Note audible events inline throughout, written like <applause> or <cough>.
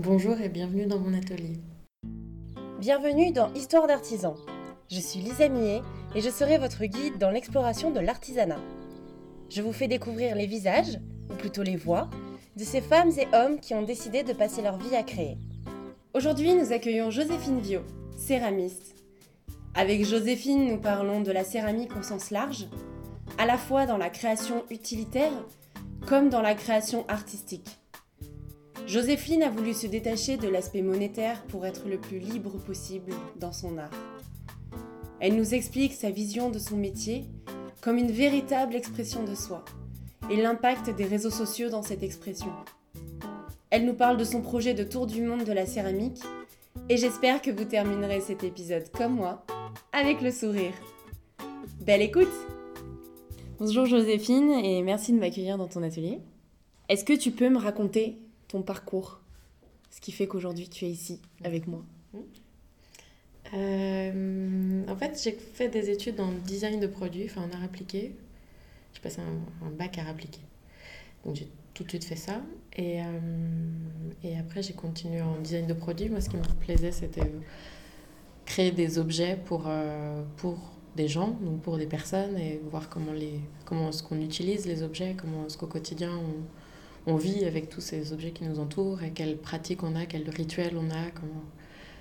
Bonjour et bienvenue dans mon atelier. Bienvenue dans Histoire d'artisan. Je suis Lisa Millet et je serai votre guide dans l'exploration de l'artisanat. Je vous fais découvrir les visages, ou plutôt les voix, de ces femmes et hommes qui ont décidé de passer leur vie à créer. Aujourd'hui, nous accueillons Joséphine Viau, céramiste. Avec Joséphine, nous parlons de la céramique au sens large, à la fois dans la création utilitaire comme dans la création artistique. Joséphine a voulu se détacher de l'aspect monétaire pour être le plus libre possible dans son art. Elle nous explique sa vision de son métier comme une véritable expression de soi et l'impact des réseaux sociaux dans cette expression. Elle nous parle de son projet de tour du monde de la céramique et j'espère que vous terminerez cet épisode comme moi, avec le sourire. Belle écoute Bonjour Joséphine et merci de m'accueillir dans ton atelier. Est-ce que tu peux me raconter ton parcours Ce qui fait qu'aujourd'hui tu es ici avec moi euh, En fait, j'ai fait des études en design de produits, enfin en art appliqué. J'ai passé un, un, bac art appliqué. Donc j'ai tout de suite fait ça. Et, euh, et après, j'ai continué en design de produits. Moi, ce qui me plaisait, c'était créer des objets pour, euh, pour des gens, donc pour des personnes, et voir comment, les, comment est-ce qu'on utilise les objets, comment est-ce qu'au quotidien on, on, vit avec tous ces objets qui nous entourent, et quelles pratiques on a, quels rituels on a, comment...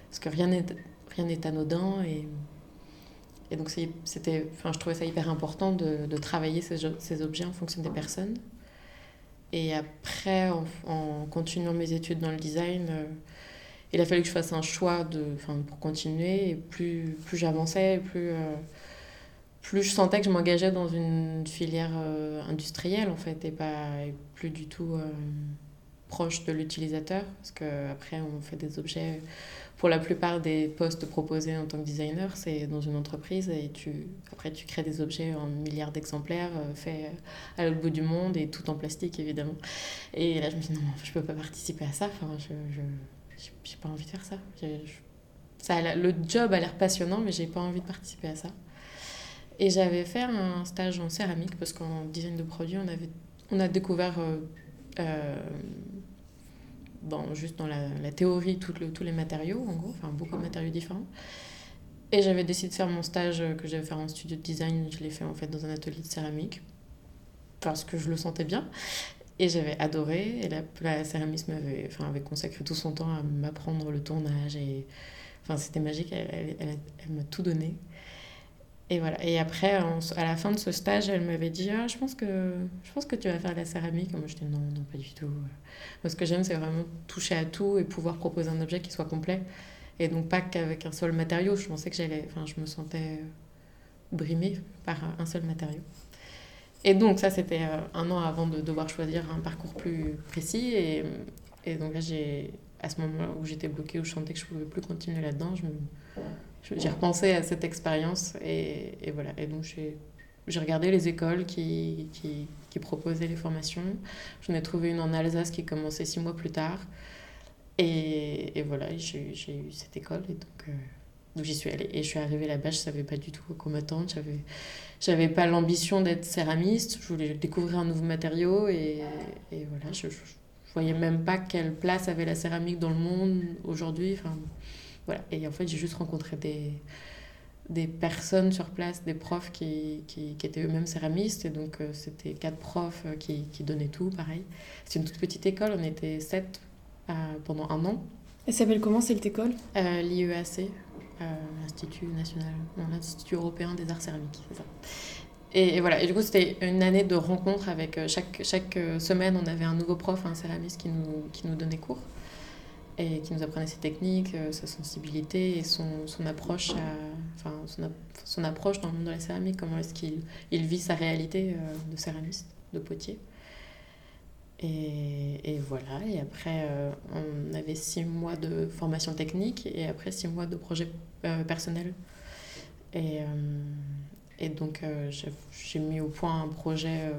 parce que rien n'est, anodin. Et, et donc enfin, je trouvais ça hyper important de, de travailler ces, objets en fonction des personnes. Et après, en, en, continuant mes études dans le design, euh, il a fallu que je fasse un choix de, pour continuer. Et plus, plus j'avançais, plus, euh, plus je sentais que je m'engageais dans une filière euh, industrielle, en fait, et, pas, plus du tout euh, proche de l'utilisateur. Parce qu'après, on fait des objets. Pour la plupart des postes proposés en tant que designer, c'est dans une entreprise et tu, après tu crées des objets en milliards d'exemplaires euh, faits à l'autre bout du monde et tout en plastique évidemment. Et là je me dis non, je peux pas participer à ça, enfin, je, je, j'ai pas envie de faire ça. Ça le job a l'air passionnant mais j'ai pas envie de participer à ça. Et j'avais fait un stage en céramique parce qu'en design de produits on, avait, on a découvert... Euh, euh, dans, juste dans la, la théorie tout le, tous les matériaux, en gros, enfin beaucoup de matériaux différents. Et j'avais décidé de faire mon stage que j'avais fait en studio de design, je l'ai fait en fait dans un atelier de céramique, parce que je le sentais bien. Et j'avais adoré, et la, la céramiste m'avait enfin, avait consacré tout son temps à m'apprendre le tournage, et enfin, c'était magique, elle, elle, elle, elle m'a tout donné. Et voilà. Et après, à la fin de ce stage, elle m'avait dit ah, je, pense que, je pense que tu vas faire la céramique. Moi, je dis non, non, pas du tout. Moi, ce que j'aime, c'est vraiment toucher à tout et pouvoir proposer un objet qui soit complet. Et donc, pas qu'avec un seul matériau. Je pensais que j'allais. Enfin, je me sentais brimée par un seul matériau. Et donc, ça, c'était un an avant de devoir choisir un parcours plus précis. Et, et donc, là, j'ai. À ce moment-là où j'étais bloquée, où je sentais que je ne pouvais plus continuer là-dedans, je me j'ai repensé à cette expérience et, et, voilà. Et donc j'ai regardé les écoles qui, qui, qui, proposaient les formations. J'en ai trouvé une en Alsace qui commençait six mois plus tard. Et, et voilà, j'ai eu cette école et donc, euh, donc j'y suis allée. Et je suis arrivée là-bas, je ne savais pas du tout à quoi m'attendre. J'avais pas l'ambition d'être céramiste, je voulais découvrir un nouveau matériau et, et voilà, je, je, je voyais même pas quelle place avait la céramique dans le monde aujourd'hui. Enfin, voilà. Et en fait, j'ai juste rencontré des, des personnes sur place, des profs qui, qui, qui étaient eux-mêmes céramistes. Et donc, euh, c'était quatre profs qui, qui donnaient tout, pareil. C'est une toute petite école, on était sept euh, pendant un an. Elle s'appelle comment cette école? Euh, L'IEAC, l'Institut national, non, l'Institut européen des arts céramiques, c'est ça. Et, et, voilà, et du coup, c'était une année de rencontres avec chaque, chaque semaine, on avait un nouveau prof, un céramiste qui nous, qui nous donnait cours et qui nous apprenait ses techniques, euh, sa sensibilité et son, son approche, enfin, son, approche dans le monde de la céramique, comment est-ce qu'il il vit sa réalité euh, de céramiste, de potier. Et, et, voilà, et après, euh, on avait six mois de formation technique et après six mois de projet personnel. Et, et donc, j'ai mis au point un projet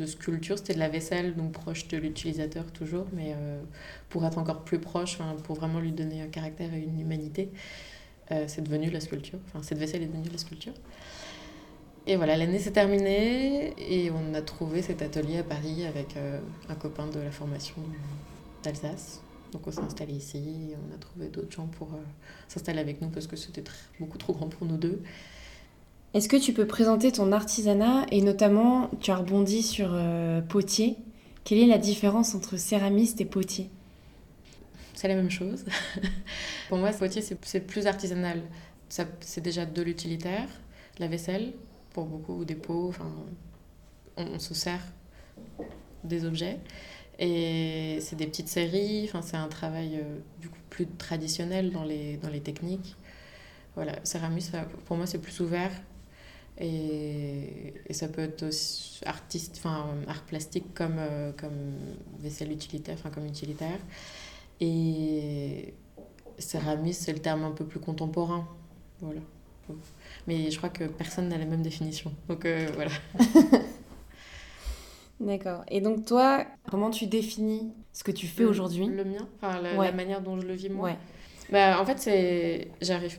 de sculpture, c'était de la vaisselle, donc proche de l'utilisateur toujours, mais euh, pour être encore plus proche, pour vraiment lui donner un caractère et une humanité, euh, c'est devenu la sculpture. Enfin, cette vaisselle est devenue la sculpture. Et voilà, l'année s'est terminée et on a trouvé cet atelier à Paris avec euh, un copain de la formation d'Alsace. Donc on s'est installé ici, on a trouvé d'autres gens pour s'installer avec nous parce que c'était beaucoup trop grand pour nous deux. Est-ce que tu peux présenter ton artisanat et notamment, tu as rebondi sur potier. Quelle est la différence entre céramiste et potier? C'est la même chose. <laughs> pour moi, potier, c'est plus artisanal. C'est déjà de l'utilitaire, la vaisselle, pour beaucoup des pots, enfin, on, se sert des objets. Et c'est des petites séries, enfin, c'est un travail euh, plus traditionnel dans les, dans les techniques. Voilà, céramiste, pour moi, c'est plus ouvert. Et, et, ça peut être aussi artiste, enfin, art plastique comme, euh, comme vaisselle utilitaire, enfin, comme utilitaire. Et céramiste, c'est le terme un peu plus contemporain. Voilà. Mais je crois que personne n'a la même définition. Donc euh, voilà. <laughs> D'accord. Et donc toi, comment tu définis ce que tu fais aujourd'hui? Le mien? Enfin, la, manière dont je le vis moi? Ouais. bah, En fait, c'est... J'arrive...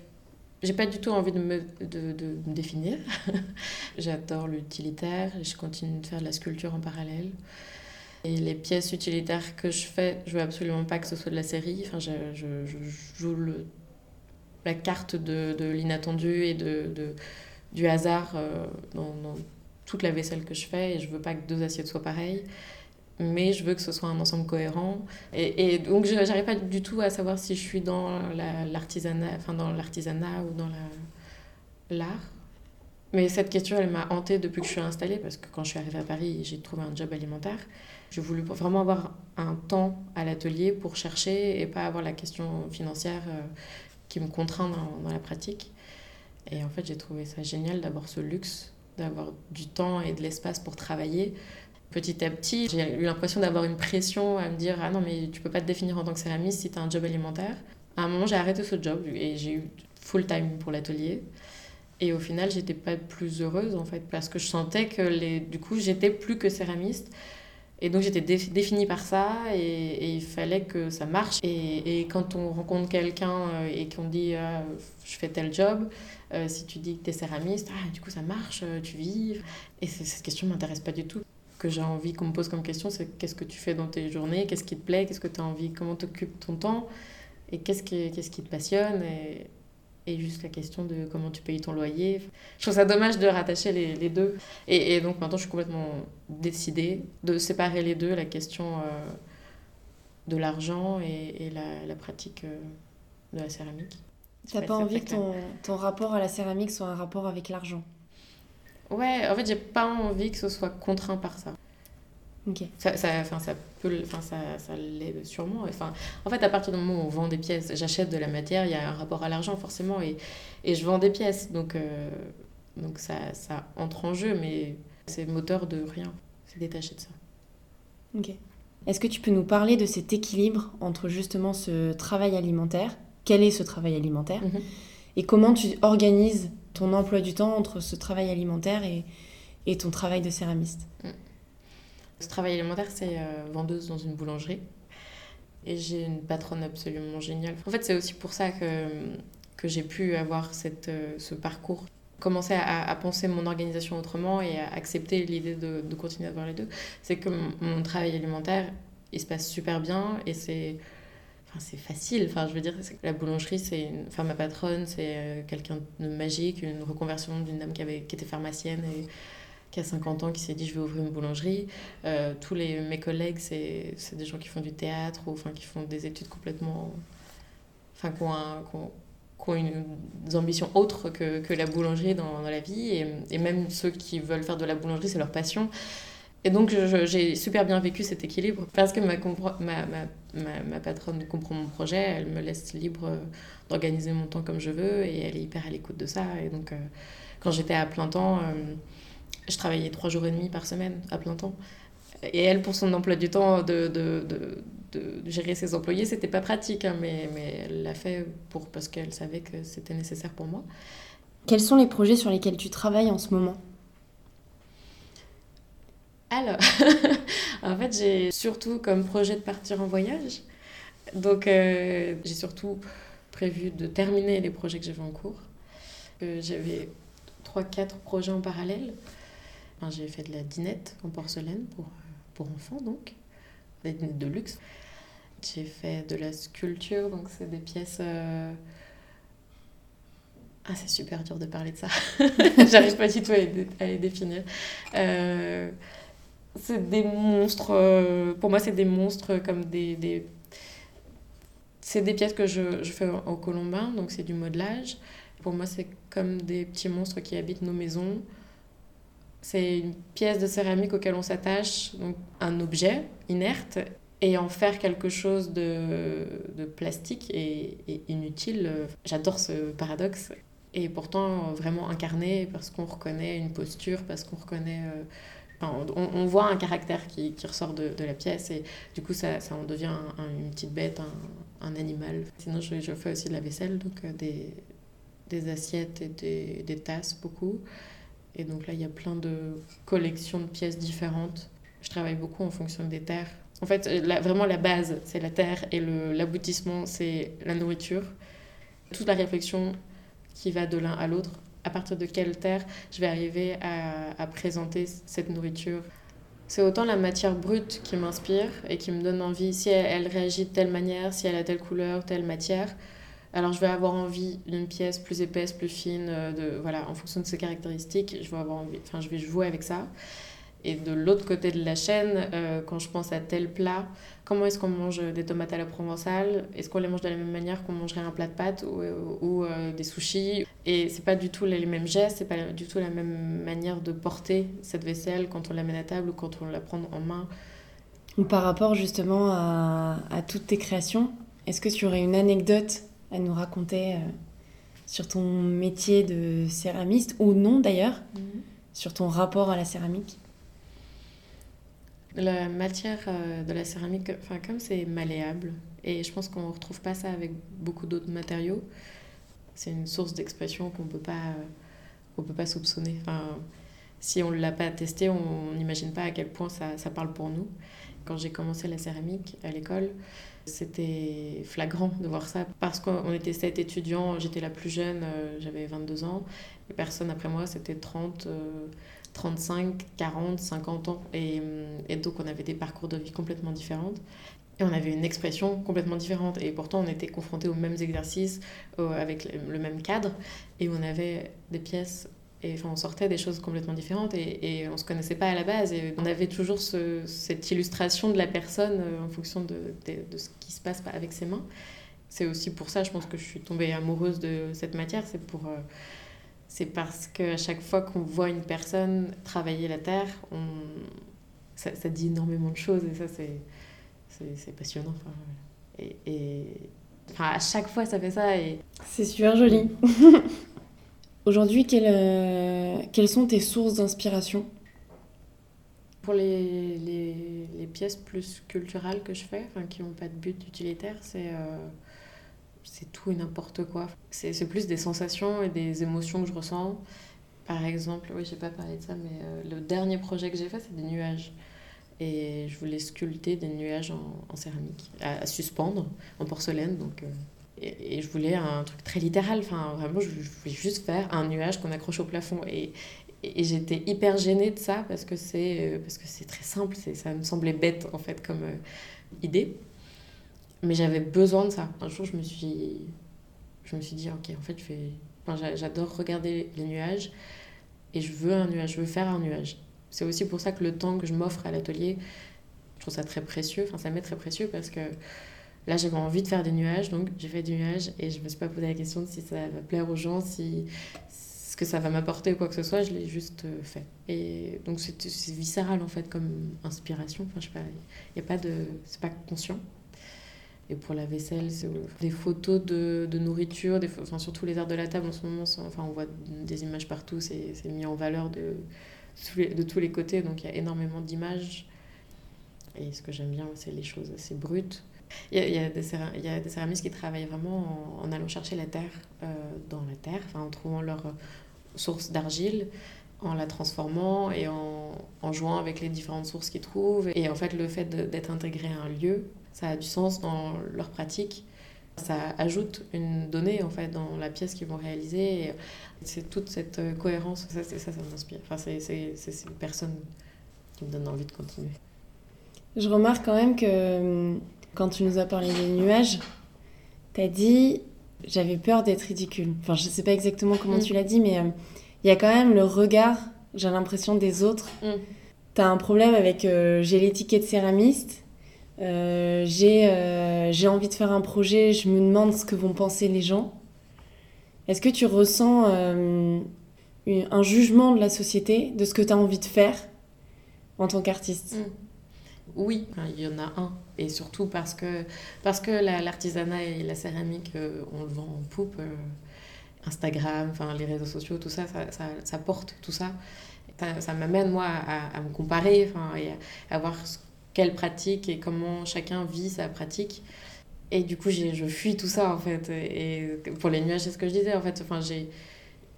J'ai pas du tout envie de me, de, de me définir. <laughs> J'adore l'utilitaire. Je continue de faire de la sculpture en parallèle. Et les pièces utilitaires que je fais, je veux absolument pas que ce soit de la série. Enfin, je, je, je joue le la carte de, de l'inattendu et de, de, du hasard euh, dans, dans, toute la vaisselle que je fais. Et je veux pas que deux assiettes soient pareilles, mais je veux que ce soit un ensemble cohérent. Et, donc, je n'arrive pas du tout à savoir si je suis dans l'artisanat enfin, dans ou dans l'art. Mais cette question, elle m'a hantée depuis que je suis installée, parce que quand je suis arrivée à Paris, j'ai trouvé un job alimentaire. J'ai voulu vraiment avoir un temps à l'atelier pour chercher et pas avoir la question financière euh, qui me contraint dans, la pratique. Et en fait, j'ai trouvé ça génial d'avoir ce luxe, d'avoir du temps et de l'espace pour travailler. Petit à petit, j'ai eu l'impression d'avoir une pression à me dire Ah non, mais tu peux pas te définir en tant que céramiste si tu as un job alimentaire. À un moment, j'ai arrêté ce job et j'ai eu full time pour l'atelier. Et au final, j'étais pas plus heureuse en fait, parce que je sentais que les... du coup, j'étais plus que céramiste. Et donc j'étais définie par ça et, il fallait que ça marche. Et, quand on rencontre quelqu'un euh, et qu'on dit ah, je fais tel job, euh, si tu dis que tu es céramiste, ah, du coup ça marche, euh, tu vis. Et cette question m'intéresse pas du tout. Que j'ai envie qu'on me pose comme question, c'est qu'est-ce que tu fais dans tes journées, qu'est-ce qui te plaît, qu'est-ce que tu as envie, comment t'occupes ton temps et qu'est-ce qui, qu'est-ce qui te passionne. Et, et juste la question de comment tu payes ton loyer. Je trouve ça dommage de rattacher les, les deux. Et, et, donc maintenant, je suis complètement décidée de séparer les deux, la question euh, de l'argent et, et la, la, pratique euh, de la céramique. T'as pas envie que ton, ton, rapport à la céramique soit un rapport avec l'argent? Ouais, en fait, j'ai pas envie que ce soit contraint par ça. Ça, ça, enfin, ça peut, enfin, ça, ça l'est sûrement. Enfin, en fait, à partir du moment où on vend des pièces, j'achète de la matière, il y a un rapport à l'argent forcément, et, et je vends des pièces. Donc, euh, donc ça, ça entre en jeu, mais c'est moteur de rien. C'est détaché de ça. Ok. Est-ce que tu peux nous parler de cet équilibre entre justement ce travail alimentaire? Quel est ce travail alimentaire? Mhm. Et comment tu organises ton emploi du temps entre ce travail alimentaire et, et ton travail de céramiste? Ce travail alimentaire, c'est euh, vendeuse dans une boulangerie. Et j'ai une patronne absolument géniale. En fait, c'est aussi pour ça que, que j'ai pu avoir cette, euh, ce parcours. Commencer à, penser mon organisation autrement et à accepter l'idée de, de, continuer à voir les deux. C'est que mon, travail alimentaire, il se passe super bien et c'est. Enfin, c'est facile. Enfin, je veux dire, la boulangerie, c'est une... enfin, ma patronne, c'est euh, quelqu'un de magique, une reconversion d'une dame qui, avait... qui était pharmacienne et qui a 50 ans, qui s'est dit je vais ouvrir une boulangerie. Euh, tous les, mes collègues, c'est des gens qui font du théâtre ou enfin, qui font des études complètement. Enfin, qui ont, ont une, des ambitions autres que, que la boulangerie dans, dans la vie. Et, et, même ceux qui veulent faire de la boulangerie, c'est leur passion. Et donc, j'ai super bien vécu cet équilibre parce que ma, patronne comprend mon projet, elle me laisse libre d'organiser mon temps comme je veux et elle est hyper à l'écoute de ça. Et donc, euh, quand j'étais à plein temps, euh, je travaillais trois jours et demi par semaine à plein temps. Et elle, pour son emploi du temps, de, de, de, de gérer ses employés, c'était pas pratique, hein, mais, mais elle l'a fait pour, parce qu'elle savait que c'était nécessaire pour moi. Quels sont les projets sur lesquels tu travailles en ce moment? Alors, <laughs> en fait, j'ai surtout comme projet de partir en voyage. Donc, euh, j'ai surtout prévu de terminer les projets que j'avais en cours. Euh, j'avais 3-4 projets en parallèle j'ai fait de la dinette en porcelaine pour, pour enfants, donc, des de luxe. J'ai fait de la sculpture, donc c'est des pièces. euh, Ah, c'est super dur de parler de ça. <laughs> J'arrive pas du tout à les, définir. C'est des monstres. euh, Pour moi, c'est des monstres comme des. des... C'est des pièces que je, je fais au colombin, donc c'est du modelage. Pour moi, c'est comme des petits monstres qui habitent nos maisons. C'est une pièce de céramique auquel on s'attache, donc un objet inerte, et en faire quelque chose de, de plastique et, inutile. euh, J'adore ce paradoxe. Et pourtant, vraiment incarné parce qu'on reconnaît une posture, parce qu'on reconnaît. euh, on, voit un caractère qui, ressort de, la pièce et du coup, ça, ça en devient un- un- une petite bête, un, animal. Sinon, je, je fais aussi de la vaisselle, donc euh, des, assiettes et des, tasses, beaucoup. Et donc là, il y a plein de collections de pièces différentes. Je travaille beaucoup en fonction des terres. En fait, euh, vraiment, la base, c'est la terre et l'aboutissement, c'est la nourriture. Toute la réflexion qui va de l'un à l'autre, à partir de quelle terre je vais arriver à, présenter cette nourriture. C'est autant la matière brute qui m'inspire et qui me donne envie. Si elle, elle réagit de telle manière, si elle a telle couleur, telle matière, alors je vais avoir envie d'une pièce plus épaisse, plus fine, euh, de, voilà, en fonction de ses caractéristiques, je vais, avoir envie, enfin, je vais jouer avec ça. Et de l'autre côté de la chaîne, euh, quand je pense à tel plat, comment est-ce qu'on mange des tomates à la provençale? Est-ce qu'on les mange de la même manière qu'on mangerait un plat de pâtes ou, ou, euh, des sushis? Et c'est pas du tout les mêmes gestes, c'est pas du tout la même manière de porter cette vaisselle quand on l'amène à table ou quand on la prend en main. Ou par rapport justement à, à toutes tes créations, est-ce que tu aurais une anecdote à nous raconter euh, sur ton métier de céramiste ou non d'ailleurs, sur ton rapport à la céramique? La matière euh, de la céramique, enfin, comme c'est malléable, et je pense qu'on ne retrouve pas ça avec beaucoup d'autres matériaux, c'est une source d'expression qu'on peut pas, euh, peut pas soupçonner. Enfin, si on ne l'a pas testé, on n'imagine pas à quel point ça, ça parle pour nous. Quand j'ai commencé la céramique à l'école, c'était flagrant de voir ça parce qu'on était sept étudiants, j'étais la plus jeune, euh, j'avais 22 ans, et personne après moi, c'était 30. euh, 35, 40, 50 ans. Et, donc, on avait des parcours de vie complètement différents. Et on avait une expression complètement différente. Et pourtant, on était confrontés aux mêmes exercices, avec le, même cadre. Et on avait des pièces. Et enfin, on sortait des choses complètement différentes. Et, on ne se connaissait pas à la base. Et on avait toujours ce- cette illustration de la personne euh, en fonction de, de, de ce qui se passe avec ses mains. C'est aussi pour ça, je pense que je suis tombée amoureuse de cette matière. C'est pour. euh, c'est parce qu'à chaque fois qu'on voit une personne travailler la terre, on... ça, ça dit énormément de choses et ça, c'est, passionnant. Enfin, et, et... Enfin, à chaque fois, ça fait ça. Et... C'est super joli. <laughs> Aujourd'hui, quelles, euh, quelles sont tes sources d'inspiration? Pour les, les, les pièces plus culturelles que je fais, qui n'ont pas de but utilitaire, c'est, euh, c'est tout et n'importe quoi. C'est, plus des sensations et des émotions que je ressens. Par exemple, oui, j'ai pas parlé de ça, mais euh, le dernier projet que j'ai fait, c'est des nuages. Et je voulais sculpter des nuages en, céramique, à, suspendre, en porcelaine. Donc, euh, et, et je voulais un truc très littéral. Enfin, vraiment, je, je voulais juste faire un nuage qu'on accroche au plafond. Et, et, j'étais hyper gênée de ça parce que c'est, euh, parce que c'est très simple. Ça me semblait bête, en fait, comme idée. Mais j'avais besoin de ça. Un jour, je me suis, je me suis dit, ok, en fait, je vais... enfin, j'a- j'adore regarder les nuages et je veux un nuage, je veux faire un nuage. C'est aussi pour ça que le temps que je m'offre à l'atelier, je trouve ça très précieux. Enfin, ça m'est très précieux parce que là, j'avais envie de faire des nuages, donc j'ai fait des nuages et je me suis pas posé la question de si ça va plaire aux gens, si ce que ça va m'apporter ou quoi que ce soit, je l'ai juste euh, fait. Et donc c'est viscéral en fait comme inspiration. Enfin, je sais pas, il y a pas de, c'est pas conscient. Et pour la vaisselle, c'est des photos de, de nourriture, des, enfin, surtout les arts de la table en ce moment, enfin, on voit des images partout, c'est mis en valeur de, tous les- de tous les côtés, donc il y a énormément d'images. Et ce que j'aime bien, c'est les choses assez brutes. Il y a, des, céramistes qui travaillent vraiment en, allant chercher la terre euh, dans la terre, en trouvant leur source d'argile, en la transformant et en, en jouant avec les différentes sources qu'ils trouvent. Et en fait, le fait d'être intégré à un lieu, ça a du sens dans leur pratique. Ça ajoute une donnée en fait dans la pièce qu'ils vont réaliser. C'est toute cette euh, cohérence, ça, ça, ça m'inspire. Enfin, c'est ces personnes qui me donnent envie de continuer. Je remarque quand même que hum, Quand tu nous as parlé des nuages, tu as dit j'avais peur d'être ridicule. Enfin, je sais pas exactement comment mm. tu l'as dit, mais euh, il y a quand même le regard, j'ai l'impression, des autres. Mm. Tu as un problème avec euh, j'ai l'étiquette céramiste, euh, j'ai envie de faire un projet, je me demande ce que vont penser les gens. Est-ce que tu ressens un jugement de la société, de ce que tu as envie de faire en tant qu'artiste? Mm. Oui, il y en a un. Et surtout parce que, parce que l'artisanat et la céramique, euh, on le vend en poupe. Euh, Instagram, les réseaux sociaux, tout ça, ça, ça, porte tout ça. Ça, m'amène, moi, à, me comparer et à, voir quelle pratique et comment chacun vit sa pratique. Et du coup, je fuis tout ça, en fait. Et pour les nuages, c'est ce que je disais, en fait. Enfin,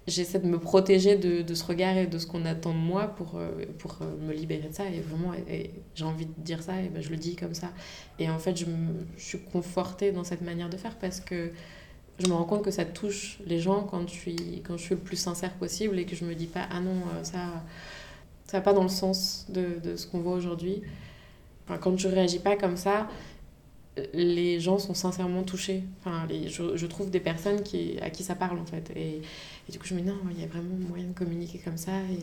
j'essaie de me protéger de, de, ce regard et de ce qu'on attend de moi pour, euh, pour euh, me libérer de ça. Et vraiment, j'ai envie de dire ça, et ben je le dis comme ça. Et en fait, je, me, je suis confortée dans cette manière de faire parce que je me rends compte que ça touche les gens quand je suis, quand je suis le plus sincère possible et que je me dis pas, ah non, euh, ça ça pas dans le sens de, de ce qu'on voit aujourd'hui. Quand je réagis pas comme ça, les gens sont sincèrement touchés. Enfin, je, trouve des personnes qui, à qui ça parle en fait. Et, et du coup, je me dis non, il y a vraiment moyen de communiquer comme ça. Et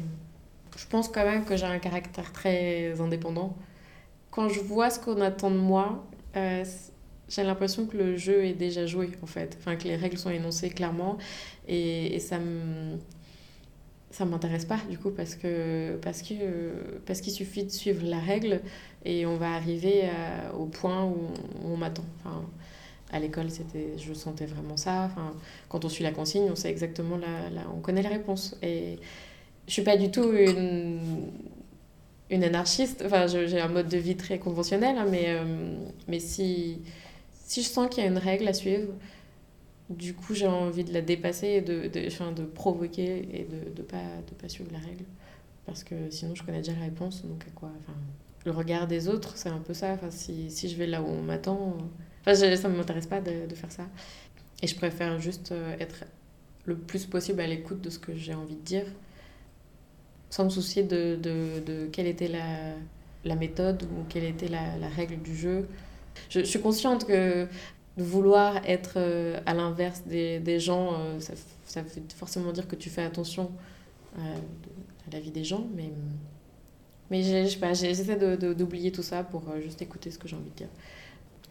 je pense quand même que j'ai un caractère très indépendant. Quand je vois ce qu'on attend de moi, euh, j'ai l'impression que le jeu est déjà joué en fait. Enfin, que les règles sont énoncées clairement. Et, et ça me ça m'intéresse pas du coup parce que parce que parce qu'il suffit de suivre la règle et on va arriver au point où, on m'attend. Enfin à l'école c'était je sentais vraiment ça. Enfin quand on suit la consigne on sait exactement la, on connaît les réponses et je suis pas du tout une une anarchiste. Enfin j'ai un mode de vie très conventionnel hein, mais euh, mais si si je sens qu'il y a une règle à suivre du coup, j'ai envie de la dépasser de, enfin, de provoquer et de ne de pas, de pas suivre la règle. Parce que sinon, je connais déjà la réponse. Donc, quoi enfin, Le regard des autres, c'est un peu ça. Si, si je vais là où on m'attend, enfin, ça ne m'intéresse pas de, de, faire ça. Et je préfère juste euh, être le plus possible à l'écoute de ce que j'ai envie de dire, sans me soucier de, de, quelle était la, la méthode ou quelle était la, la règle du jeu. Je, je, suis consciente que de vouloir être euh, à l'inverse des, des gens, euh, ça, ça, veut forcément dire que tu fais attention euh, à la vie des gens, mais, mais j'essaie d'oublier tout ça pour juste écouter ce que j'ai envie de dire.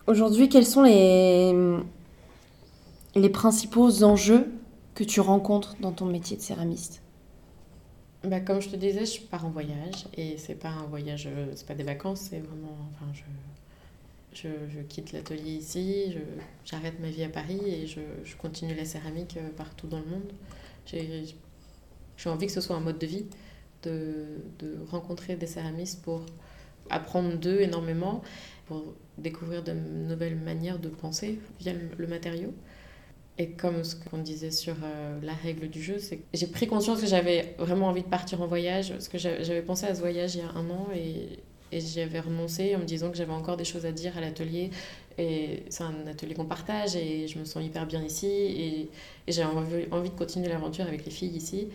Aujourd'hui, quels sont les, les principaux enjeux que tu rencontres dans ton métier de céramiste? Bah, Comme je te disais, je pars en voyage et c'est pas un voyage, c'est pas des vacances, c'est vraiment. Enfin, je, je, je quitte l'atelier ici, j'arrête ma vie à Paris et je, je, continue la céramique euh, partout dans le monde. J'ai envie que ce soit un mode de vie, de, de rencontrer des céramistes pour apprendre d'eux énormément, pour découvrir de nouvelles manières de penser via le, matériau. Et comme ce qu'on disait sur euh, la règle du jeu, c'est j'ai pris conscience que j'avais vraiment envie de partir en voyage, parce que j'avais pensé à ce voyage il y a un an et et j'y avais renoncé en me disant que j'avais encore des choses à dire à l'atelier. Et c'est un atelier qu'on partage et je me sens hyper bien ici. Et, et j'ai envie, envie de continuer l'aventure avec les filles ici.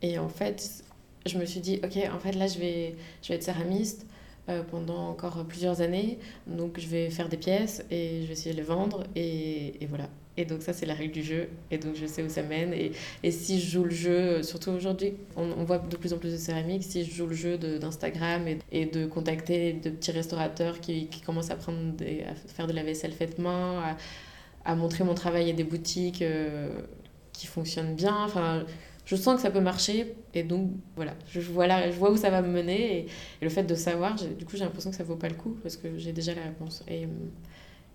Et en fait, je me suis dit, ok, en fait là, je vais, je vais être céramiste euh, pendant encore plusieurs années. Donc je vais faire des pièces et je vais essayer de les vendre. Et, et voilà. Et donc ça, c'est la règle du jeu. Et donc je sais où ça mène. Et, et si je joue le jeu, surtout aujourd'hui, on, voit de plus en plus de céramique, si je joue le jeu d'Instagram et, et, de contacter de petits restaurateurs qui, qui commencent à, prendre à faire de la vaisselle faite main, à, à montrer mon travail à des boutiques euh, qui fonctionnent bien, enfin, je sens que ça peut marcher. Et donc voilà, je vois, je vois où ça va me mener. Et, le fait de savoir, du coup, j'ai l'impression que ça vaut pas le coup parce que j'ai déjà la réponse.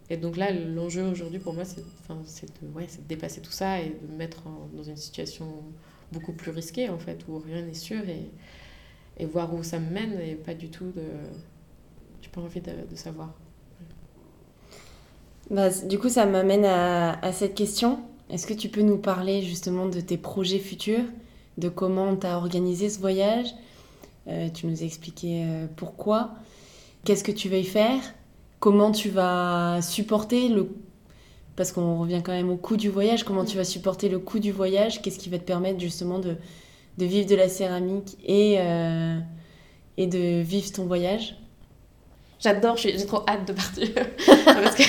Et donc là, l'enjeu aujourd'hui pour moi, c'est de, ouais, de dépasser tout ça et de me mettre dans une situation beaucoup plus risquée, en fait, où rien n'est sûr et, voir où ça me mène et pas du tout de. J'ai pas envie de, savoir. Bah, du coup, ça m'amène à, cette question. Est-ce que tu peux nous parler justement de tes projets futurs, de comment tu as organisé ce voyage? Euh, Tu nous expliquais euh, pourquoi. Qu'est-ce que tu veux y faire? Comment tu vas supporter le parce qu'on revient quand même au coût du voyage, comment tu vas supporter le coût du voyage, qu'est-ce qui va te permettre justement de, de vivre de la céramique et, euh, et de vivre ton voyage? J'adore, j'ai trop hâte de partir. <laughs> parce, que,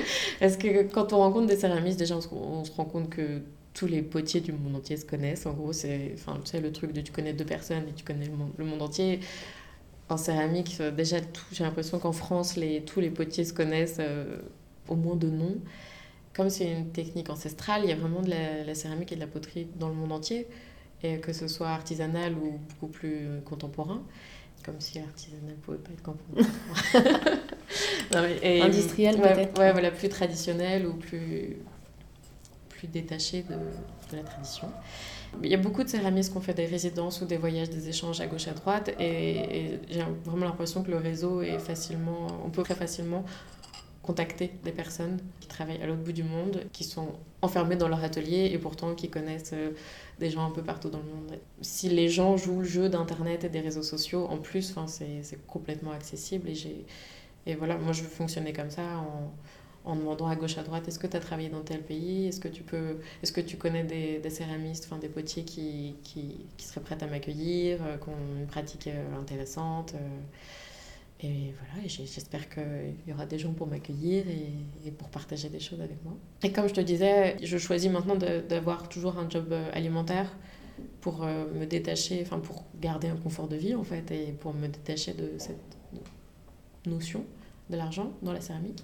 <laughs> parce, que, quand on rencontre des céramistes, déjà, on se, rend compte que tous les potiers du monde entier se connaissent. En gros, c'est enfin, tu sais, le truc de tu connais deux personnes et tu connais le monde, le monde entier. En céramique, euh, déjà, j'ai l'impression qu'en France, les, tous les potiers se connaissent euh, au moins de nom. Comme c'est une technique ancestrale, il y a vraiment de la, la, céramique et de la poterie dans le monde entier, et que ce soit artisanal ou beaucoup plus contemporain comme si l'artisanat ne pouvait pas être contemporain. <laughs> Industriel peut-être Ouais, voilà, plus traditionnel ou plus, plus détaché de, de, la tradition. Il y a beaucoup de céramistes qui ont fait des résidences ou des voyages, des échanges à gauche à droite et, j'ai vraiment l'impression que le réseau est facilement, on peut très facilement contacter des personnes qui travaillent à l'autre bout du monde, qui sont enfermées dans leur atelier et pourtant qui connaissent euh, des gens un peu partout dans le monde. Si les gens jouent le jeu d'Internet et des réseaux sociaux, en plus, c'est complètement accessible. Et, et voilà, moi, je veux fonctionner comme ça en demandant à gauche à droite est-ce que tu as travaillé dans tel pays? Est-ce que tu peux est-ce que tu connais des, céramistes, enfin des potiers qui, qui, qui seraient prêts à m'accueillir, euh, qui ont une pratique euh, intéressante et voilà, j'espère qu'il y aura des gens pour m'accueillir et, pour partager des choses avec moi. Et comme je te disais, je choisis maintenant d'avoir toujours un job euh, alimentaire pour euh, me détacher, enfin pour garder un confort de vie en fait, et pour me détacher de cette notion de l'argent dans la céramique.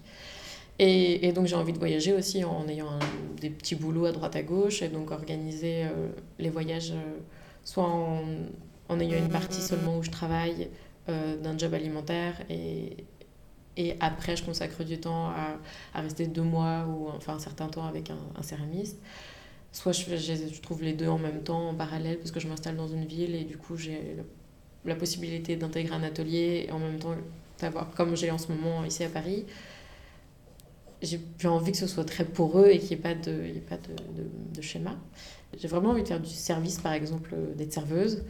Et, donc j'ai envie de voyager aussi en ayant des petits boulots à droite à gauche et donc organiser euh, les voyages soit en, ayant une partie seulement où je travaille euh, d'un job alimentaire et, et après je consacre du temps à, à, rester deux mois ou enfin un certain temps avec un, un céramiste. Soit je, je, trouve les deux en même temps, en parallèle, parce que je m'installe dans une ville et du coup j'ai la possibilité d'intégrer un atelier et en même temps d'avoir, comme j'ai en ce moment ici à Paris, j'ai envie que ce soit très poreux et qu'il n'y ait pas de, ait pas de, de, schéma. J'ai vraiment envie de faire du service, par exemple, d'être serveuse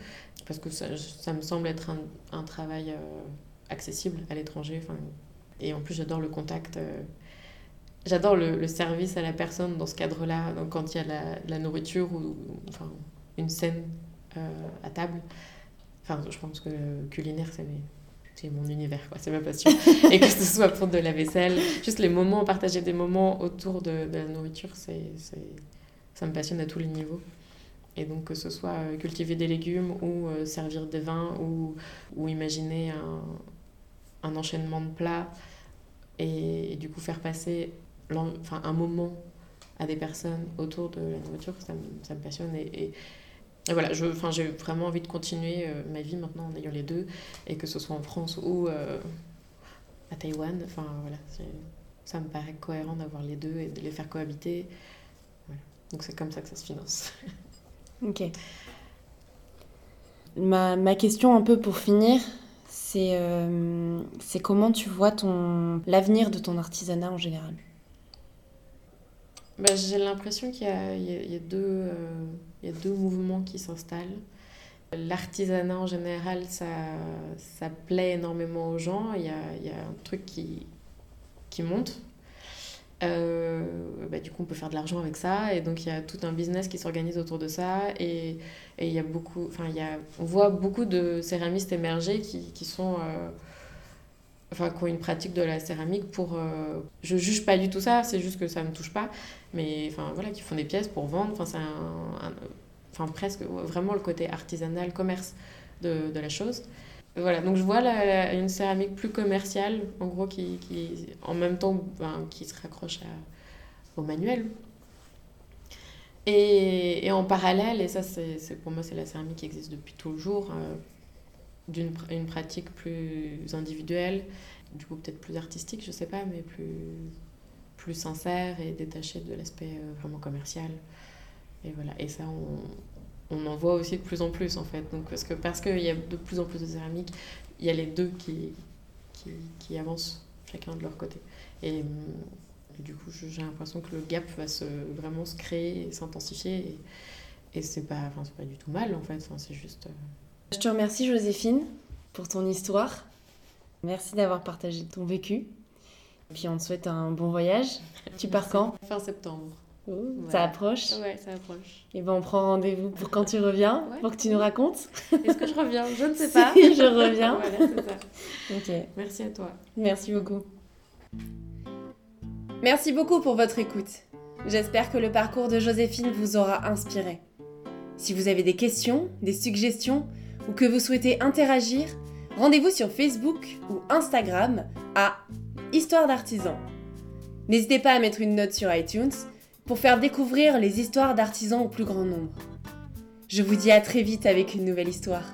parce que ça, ça, me semble être un, un travail euh, accessible à l'étranger. Et en plus, j'adore le contact. Euh, j'adore le, service à la personne dans ce cadre-là, quand il y a la, la nourriture ou, enfin, une scène euh, à table. Enfin, je pense que culinaire, c'est c'est mon univers, quoi, c'est ma passion. <laughs> et que ce soit pour de la vaisselle, juste les moments, partager des moments autour de, de la nourriture, c'est, ça me passionne à tous les niveaux. Et donc que ce soit euh, cultiver des légumes ou euh, servir des vins ou, ou imaginer un, un, enchaînement de plats et, et, du coup faire passer enfin, un moment à des personnes autour de la nourriture, ça me, ça me passionne. Et, et, et voilà, j'ai vraiment envie de continuer euh, ma vie maintenant en ayant les deux, et que ce soit en France ou euh, à Taïwan. Enfin voilà, ça me paraît cohérent d'avoir les deux et de les faire cohabiter. Voilà. Donc c'est comme ça que ça se finance. <laughs> Ok. Ma, ma, question un peu pour finir, c'est euh, comment tu vois l'avenir de ton artisanat en général? Bah, J'ai l'impression qu'il y, y, y, a deux, euh, y a deux mouvements qui s'installent. L'artisanat en général, ça, ça plaît énormément aux gens. Il y a, y a un truc qui, qui monte, euh, bah, du coup, on peut faire de l'argent avec ça. Et donc, il y a tout un business qui s'organise autour de ça. Et il y a beaucoup, enfin, il y a, on voit beaucoup de céramistes émerger qui, qui sont. Euh, enfin, qui ont une pratique de la céramique pour. Euh, je juge pas du tout ça, c'est juste que ça me touche pas. Mais enfin, voilà, qui font des pièces pour vendre. Enfin, c'est Enfin, presque vraiment le côté artisanal, commerce de, de la chose. Voilà, donc je vois une céramique plus commerciale, en gros, qui, qui en même temps, ben, qui se raccroche au manuel. Et, et, en parallèle, et ça, c'est, pour moi, c'est la céramique qui existe depuis toujours, euh, d'une une pratique plus individuelle, du coup peut-être plus artistique, je sais pas, mais plus, plus sincère et détachée de l'aspect euh, vraiment commercial. Et voilà, et ça, on, on en voit aussi de plus en plus en fait. Donc, parce qu'il parce que y a de plus en plus de céramique, il y a les deux qui, qui, qui avancent chacun de leur côté. Et, du coup, j'ai l'impression que le gap va se, vraiment se créer et s'intensifier. Et, et c'est pas, enfin, pas du tout mal en fait, c'est juste. Euh... Je te remercie Joséphine pour ton histoire. Merci d'avoir partagé ton vécu. Et puis on te souhaite un bon voyage. Tu pars quand? Fin septembre. Ça approche. Ouais, ça approche. Et ben on prend rendez-vous pour quand tu reviens, pour que tu nous racontes. Est-ce que je reviens? Je ne sais <laughs> pas. Si je reviens. <laughs> voilà, c'est ça. Ok. Merci à toi. Merci beaucoup. Merci beaucoup pour votre écoute. J'espère que le parcours de Joséphine vous aura inspiré. Si vous avez des questions, des suggestions ou que vous souhaitez interagir, rendez-vous sur Facebook ou Instagram à Histoire d'artisans. N'hésitez pas à mettre une note sur iTunes pour faire découvrir les histoires d'artisans au plus grand nombre. Je vous dis à très vite avec une nouvelle histoire.